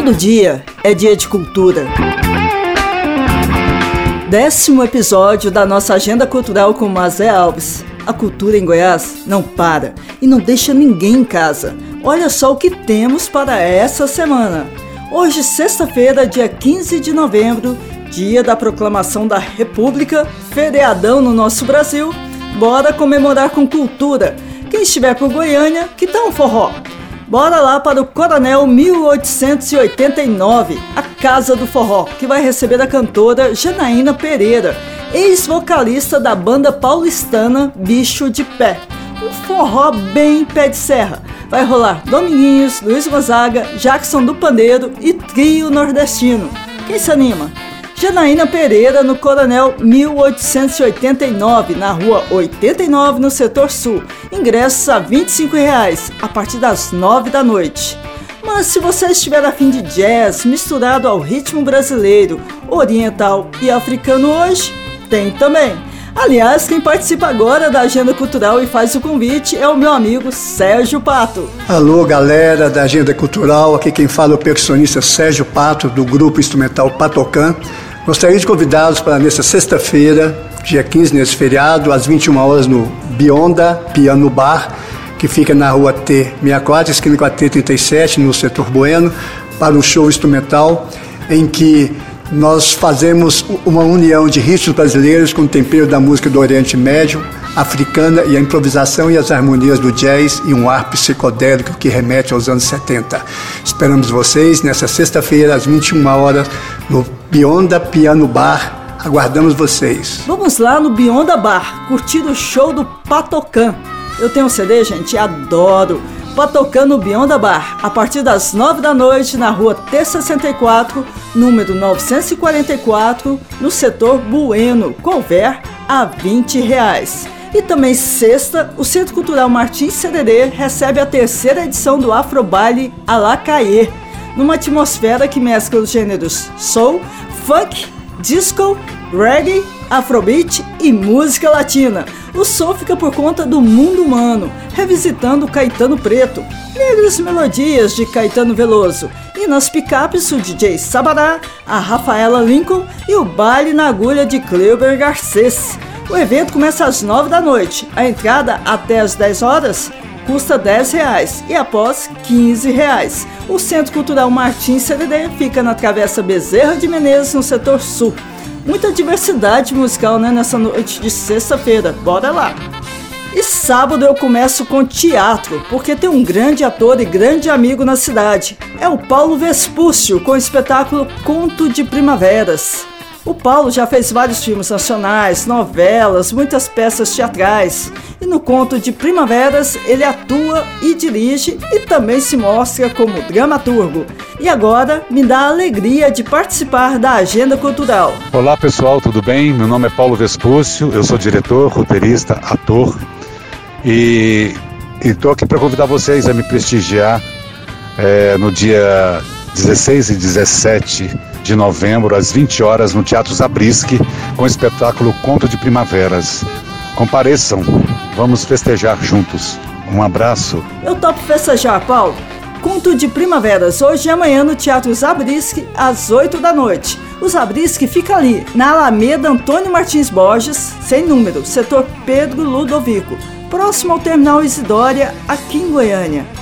Todo dia é dia de cultura. Décimo episódio da nossa agenda cultural com Mazé Alves. A cultura em Goiás não para e não deixa ninguém em casa. Olha só o que temos para essa semana. Hoje, sexta-feira, dia 15 de novembro, dia da proclamação da República, feriadão no nosso Brasil. Bora comemorar com cultura. Quem estiver por Goiânia, que tal um forró? Bora lá para o Coronel 1889, a Casa do Forró, que vai receber a cantora Janaína Pereira, ex-vocalista da banda paulistana Bicho de Pé. Um forró bem pé de serra. Vai rolar Dominguinhos, Luiz Gonzaga, Jackson do Pandeiro e Trio Nordestino. Quem se anima? Janaína Pereira, no Coronel 1889, na rua 89, no setor sul. Ingressos a 25 reais, a partir das 9 da noite. Mas se você estiver afim de jazz misturado ao ritmo brasileiro, oriental e africano hoje, tem também. Aliás, quem participa agora da Agenda Cultural e faz o convite é o meu amigo Sérgio Pato. Alô, galera da Agenda Cultural, aqui quem fala é o percussionista Sérgio Pato, do grupo instrumental Patocan. Gostaria de convidá-los para nesta sexta-feira, dia 15, nesse feriado, às 21 horas no Bionda Piano Bar, que fica na rua T64, esquina com a T37, no setor Bueno, para um show instrumental em que nós fazemos uma união de ritmos brasileiros com o tempero da música do Oriente Médio, africana e a improvisação e as harmonias do jazz e um ar psicodélico que remete aos anos 70. Esperamos vocês nessa sexta-feira às 21 horas no Bionda Piano Bar. Aguardamos vocês. Vamos lá no Bionda Bar, curtir o show do Patocan. Eu tenho um CD, gente, adoro. Patocan no Bionda Bar, a partir das 9 da noite na rua T64, número 944, no setor Bueno, couver a 20 reais. E também sexta, o Centro Cultural Martins Sererê recebe a terceira edição do Afro Baile Alacaê, numa atmosfera que mescla os gêneros soul, funk, disco, reggae, afrobeat e música latina. O som fica por conta do mundo humano, revisitando Caetano Preto, negras melodias de Caetano Veloso, e nas picapes o DJ Sabará, a Rafaela Lincoln e o baile na agulha de Cleuber Garcês. O evento começa às 9 da noite. A entrada até às 10 horas custa 10 reais e após 15 reais. O Centro Cultural Martins CDD fica na Travessa Bezerra de Menezes, no setor sul. Muita diversidade musical né, nessa noite de sexta-feira. Bora lá! E sábado eu começo com teatro, porque tem um grande ator e grande amigo na cidade. É o Paulo Vespúcio, com o espetáculo Conto de Primaveras. O Paulo já fez vários filmes nacionais, novelas, muitas peças teatrais. E no conto de Primaveras ele atua e dirige e também se mostra como dramaturgo. E agora me dá a alegria de participar da Agenda Cultural. Olá pessoal, tudo bem? Meu nome é Paulo Vespúcio, eu sou diretor, roteirista, ator e estou aqui para convidar vocês a me prestigiar é, no dia 16 e 17 de novembro, às 20 horas, no Teatro Zabriskie, com o espetáculo Conto de Primaveras. Compareçam, vamos festejar juntos. Um abraço. Eu topo festejar, Paulo. Conto de Primaveras, hoje e amanhã no Teatro Zabriskie, às 8 da noite. O Zabriskie fica ali, na Alameda Antônio Martins Borges, sem número, setor Pedro Ludovico, próximo ao Terminal Isidória, aqui em Goiânia.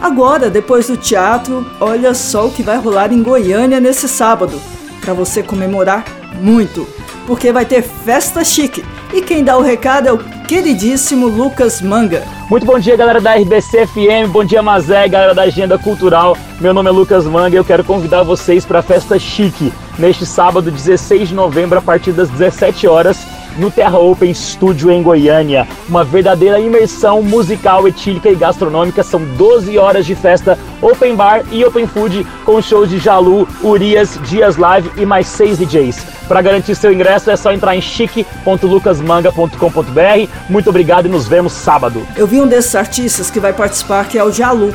Agora, depois do teatro, olha só o que vai rolar em Goiânia nesse sábado, para você comemorar muito, porque vai ter festa chique. E quem dá o recado é o queridíssimo Lucas Manga. Muito bom dia, galera da RBC FM, bom dia, Mazé, galera da Agenda Cultural. Meu nome é Lucas Manga e eu quero convidar vocês para a festa chique neste sábado, 16 de novembro, a partir das 17 horas no Terra Open Studio em Goiânia. Uma verdadeira imersão musical, etílica e gastronômica. São 12 horas de festa open bar e open food com shows de Jalu, Urias, Dias Live e mais seis DJs. Para garantir seu ingresso é só entrar em chique.lucasmanga.com.br. Muito obrigado e nos vemos sábado. Eu vi um desses artistas que vai participar que é o Jalu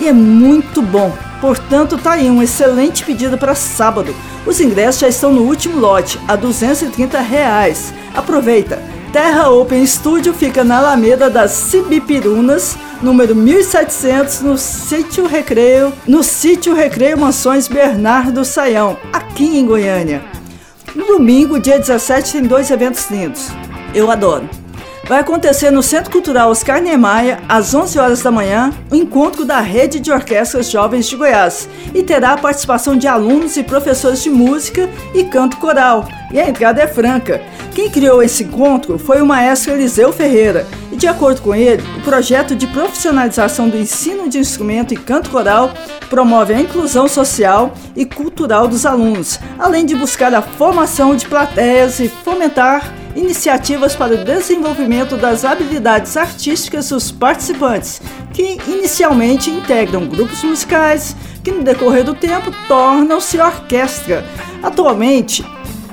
e é muito bom. Portanto, tá aí um excelente pedido para sábado. Os ingressos já estão no último lote, a 230 reais. Aproveita! Terra Open Studio fica na Alameda das Cibipirunas, número 1700, no sítio Recreio, no sítio Recreio Mansões Bernardo Saião, aqui em Goiânia. No domingo, dia 17, tem dois eventos lindos. Eu adoro vai acontecer no Centro Cultural Oscar Niemeyer, às 11 horas da manhã, o encontro da Rede de Orquestras Jovens de Goiás e terá a participação de alunos e professores de música e canto coral. E a entrada é franca. Quem criou esse encontro foi o maestro Eliseu Ferreira, e de acordo com ele, o projeto de profissionalização do ensino de instrumento e canto coral promove a inclusão social e cultural dos alunos, além de buscar a formação de plateias e fomentar iniciativas para o desenvolvimento das habilidades artísticas dos participantes, que inicialmente integram grupos musicais, que no decorrer do tempo tornam-se orquestra. Atualmente,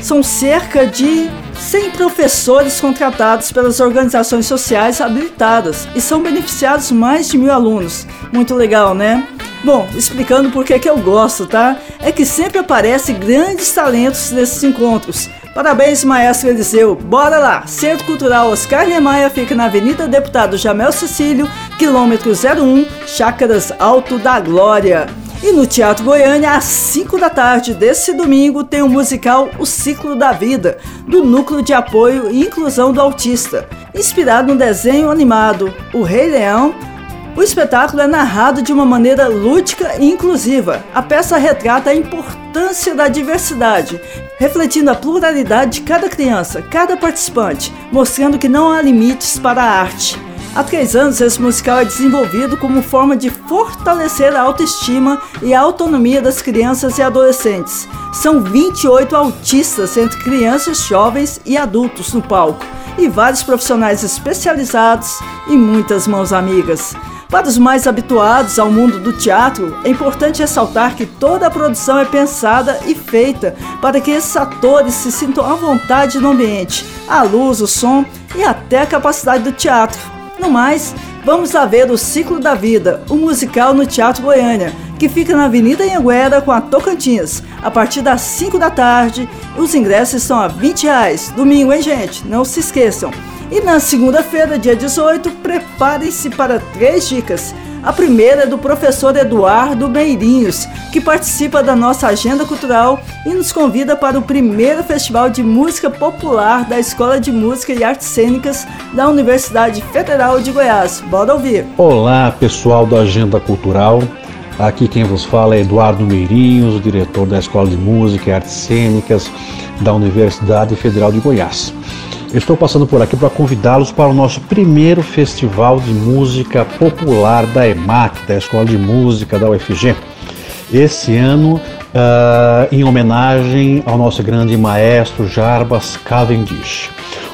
são cerca de 100 professores contratados pelas organizações sociais habilitadas e são beneficiados mais de mil alunos. Muito legal, né? Bom, explicando por que, eu gosto, tá? É que sempre aparecem grandes talentos nesses encontros. Parabéns, maestro Eliseu. Bora lá! Centro Cultural Oscar Niemeyer fica na Avenida Deputado Jamel Cecílio, quilômetro 01, Chácaras Alto da Glória. E no Teatro Goiânia, às 5 da tarde desse domingo, tem o musical O Ciclo da Vida, do Núcleo de Apoio e Inclusão do Autista. Inspirado no desenho animado O Rei Leão, o espetáculo é narrado de uma maneira lúdica e inclusiva. A peça retrata a importância da diversidade, refletindo a pluralidade de cada criança, cada participante, mostrando que não há limites para a arte. Há três anos, esse musical é desenvolvido como forma de fortalecer a autoestima e a autonomia das crianças e adolescentes. São 28 autistas entre crianças, jovens e adultos no palco, e vários profissionais especializados e muitas mãos amigas. Para os mais habituados ao mundo do teatro, é importante ressaltar que toda a produção é pensada e feita para que esses atores se sintam à vontade no ambiente, a luz, o som e até a capacidade do teatro. No mais, vamos a ver o Ciclo da Vida, o musical no Teatro Goiânia, que fica na Avenida Anhanguera com a Tocantins, a partir das 5 da tarde. Os ingressos são a 20 reais. Domingo, hein, gente? Não se esqueçam. E na segunda-feira, dia 18, preparem-se para três dicas. A primeira é do professor Eduardo Meirinhos, que participa da nossa agenda cultural e nos convida para o primeiro Festival de Música Popular da Escola de Música e Artes Cênicas da Universidade Federal de Goiás. Bora ouvir! Olá, pessoal da Agenda Cultural. Aqui quem vos fala é Eduardo Meirinhos, diretor da Escola de Música e Artes Cênicas da Universidade Federal de Goiás. Estou passando por aqui para convidá-los para o nosso primeiro festival de música popular da EMAC, da Escola de Música da UFG. Esse ano, uh, em homenagem ao nosso grande maestro Jarbas Cavendish.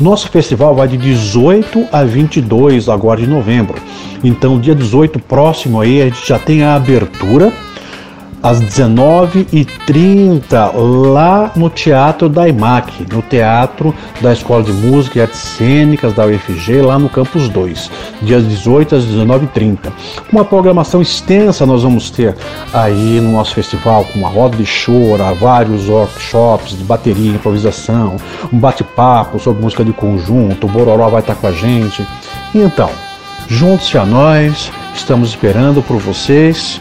Nosso festival vai de 18 a 22 agora de novembro. Então, dia 18 próximo aí, a gente já tem a abertura às 19h30, lá no Teatro da IMAC, no Teatro da Escola de Música e Artes Cênicas da UFG, lá no Campus 2, dias 18 às 19h30. Uma programação extensa nós vamos ter aí no nosso festival, com uma roda de chora, vários workshops de bateria, improvisação, um bate-papo sobre música de conjunto, o Bororó vai estar com a gente. Então, junte-se a nós, estamos esperando por vocês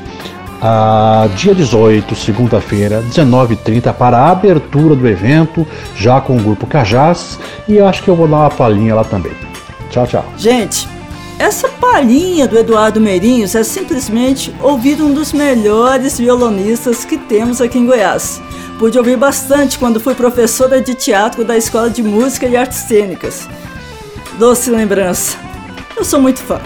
a dia 18, segunda-feira, 19h30, para a abertura do evento, já com o grupo Cajás, e acho que eu vou dar uma palhinha lá também. Tchau, tchau. Gente, essa palhinha do Eduardo Meirinhos é simplesmente ouvir um dos melhores violonistas que temos aqui em Goiás. Pude ouvir bastante quando fui professora de teatro da Escola de Música e Artes Cênicas. Doce lembrança. Eu sou muito fã.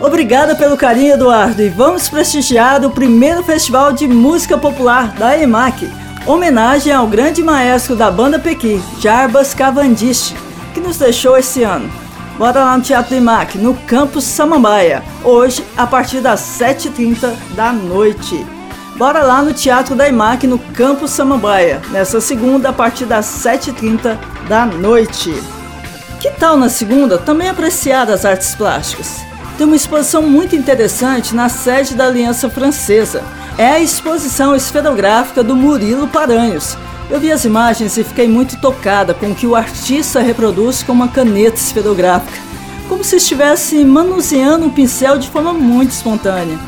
Obrigada pelo carinho, Eduardo, e vamos prestigiar o primeiro festival de música popular da EMAC, homenagem ao grande maestro da banda Pequi, Jarbas Cavendish, que nos deixou esse ano. Bora lá no Teatro EMAC, no Campus Samambaia, hoje a partir das 7h30 da noite. Bora lá no Teatro da EMAC, no Campus Samambaia, nessa segunda a partir das 7h30 da noite. Que tal na segunda também apreciar as artes plásticas? Tem uma exposição muito interessante na sede da Aliança Francesa. É a exposição esferográfica do Murilo Paranhos, Eu vi as imagens e fiquei muito tocada com o que o artista reproduz com uma caneta esferográfica, como se estivesse manuseando um pincel de forma muito espontânea.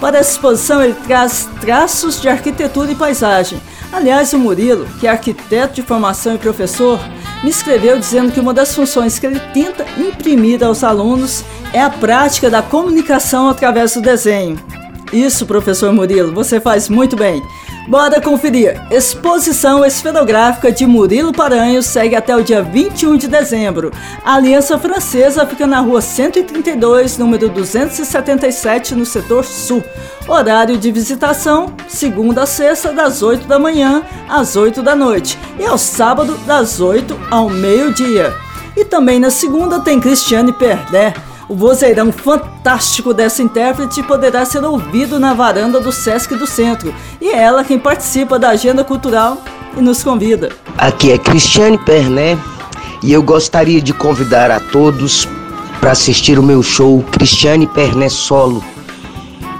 Para essa exposição, ele traz traços de arquitetura e paisagem. Aliás, o Murilo, que é arquiteto de formação e professor, me escreveu dizendo que uma das funções que ele tenta imprimir aos alunos é a prática da comunicação através do desenho. Isso, professor Murilo, você faz muito bem. Bora conferir. Exposição esferográfica de Murilo Paranhos segue até o dia 21 de dezembro. A Aliança Francesa fica na rua 132, número 277, no setor sul. Horário de visitação, segunda a sexta, das 8 da manhã às 8 da noite. E ao sábado, das 8 ao meio-dia. E também na segunda tem Cristiane Perdé. O vozeirão fantástico dessa intérprete poderá ser ouvido na varanda do Sesc do Centro. E é ela quem participa da agenda cultural e nos convida. Aqui é Cristiane Perné e eu gostaria de convidar a todos para assistir o meu show Cristiane Perné Solo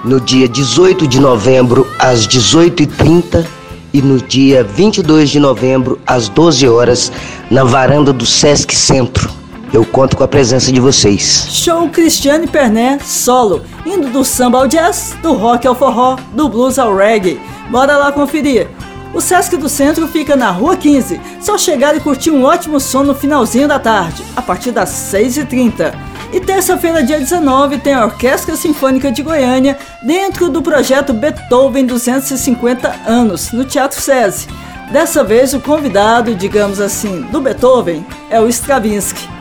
no dia 18 de novembro às 18h30 e no dia 22 de novembro às 12 horas na varanda do Sesc Centro. Eu conto com a presença de vocês. Show Cristiane Perné solo, indo do samba ao jazz, do rock ao forró, do blues ao reggae. Bora lá conferir. O Sesc do Centro fica na Rua 15. Só chegar e curtir um ótimo som no finalzinho da tarde, a partir das 6h30. E terça-feira, dia 19, tem a Orquestra Sinfônica de Goiânia dentro do projeto Beethoven 250 anos, no Teatro SESI. Dessa vez, o convidado, digamos assim, do Beethoven é o Stravinsky.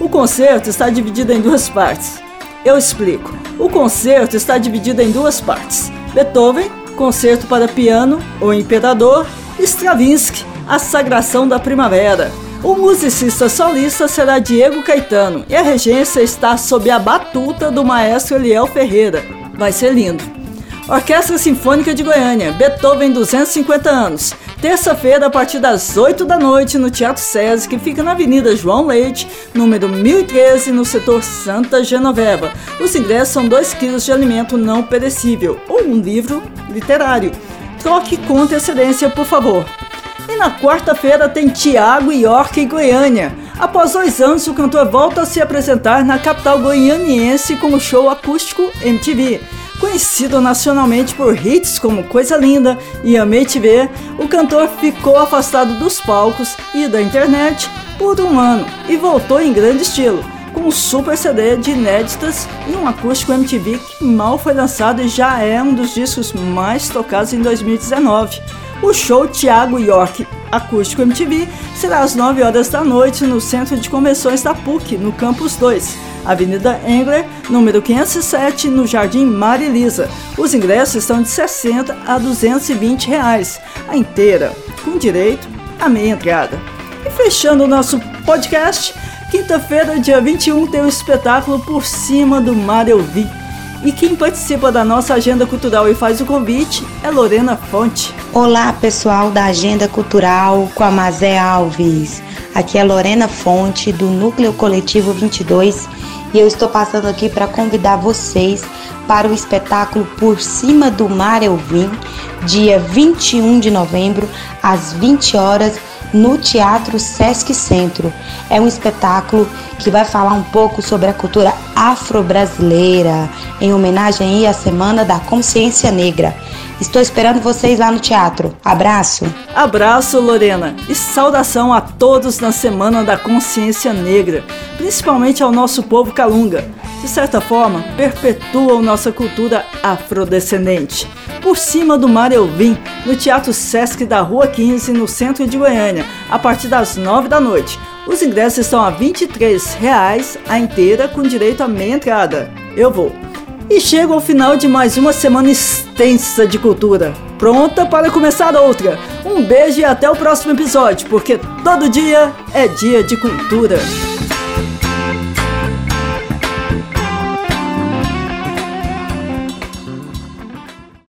O concerto está dividido em duas partes. Eu explico. O concerto está dividido em duas partes: Beethoven, Concerto para Piano, O Imperador, Stravinsky, A Sagração da Primavera. O musicista solista será Diego Caetano e a regência está sob a batuta do maestro Eliel Ferreira. Vai ser lindo. Orquestra Sinfônica de Goiânia, Beethoven 250 anos. Terça-feira, a partir das 8 da noite, no Teatro SESI, que fica na Avenida João Leite, número 1013, no setor Santa Genoveva. Os ingressos são 2 kg de alimento não perecível ou um livro literário. Troque com antecedência, por favor. E na quarta-feira tem Tiago York em Goiânia. Após dois anos, o cantor volta a se apresentar na capital goianiense com o show acústico MTV. Conhecido nacionalmente por hits como Coisa Linda e Amei Te Ver, o cantor ficou afastado dos palcos e da internet por um ano e voltou em grande estilo, com um super CD de inéditas e um acústico MTV que mal foi lançado e já é um dos discos mais tocados em 2019. O show Thiago York Acústico MTV será às 9 horas da noite no Centro de Convenções da PUC, no Campus 2, Avenida Engler, número 507, no Jardim Marilisa. Os ingressos estão de 60 a 220 reais, a inteira, com direito à meia entrada. E fechando o nosso podcast, quinta-feira, dia 21, tem o espetáculo Por Cima do Mar Eu Vi e quem participa da nossa agenda cultural e faz o convite é Lorena Fonte. Olá, pessoal da Agenda Cultural com a Mazé Alves. Aqui é Lorena Fonte do Núcleo Coletivo 22 e eu estou passando aqui para convidar vocês para o espetáculo Por Cima do Mar Eu Vim, dia 21 de novembro, às 20 horas, no Teatro Sesc Centro. É um espetáculo que vai falar um pouco sobre a cultura afro-brasileira, em homenagem à Semana da Consciência Negra. Estou esperando vocês lá no teatro. Abraço. Abraço, Lorena, e saudação a todos na Semana da Consciência Negra, principalmente ao nosso povo calunga. De certa forma, perpetuam nossa cultura afrodescendente. Por cima do mar eu vim, no Teatro Sesc da Rua 15, no centro de Goiânia, a partir das 9 da noite. Os ingressos estão a 23 reais a inteira, com direito a meia entrada. Eu vou. E chego ao final de mais uma semana extensa de cultura. Pronta para começar outra. Um beijo e até o próximo episódio, porque todo dia é dia de cultura.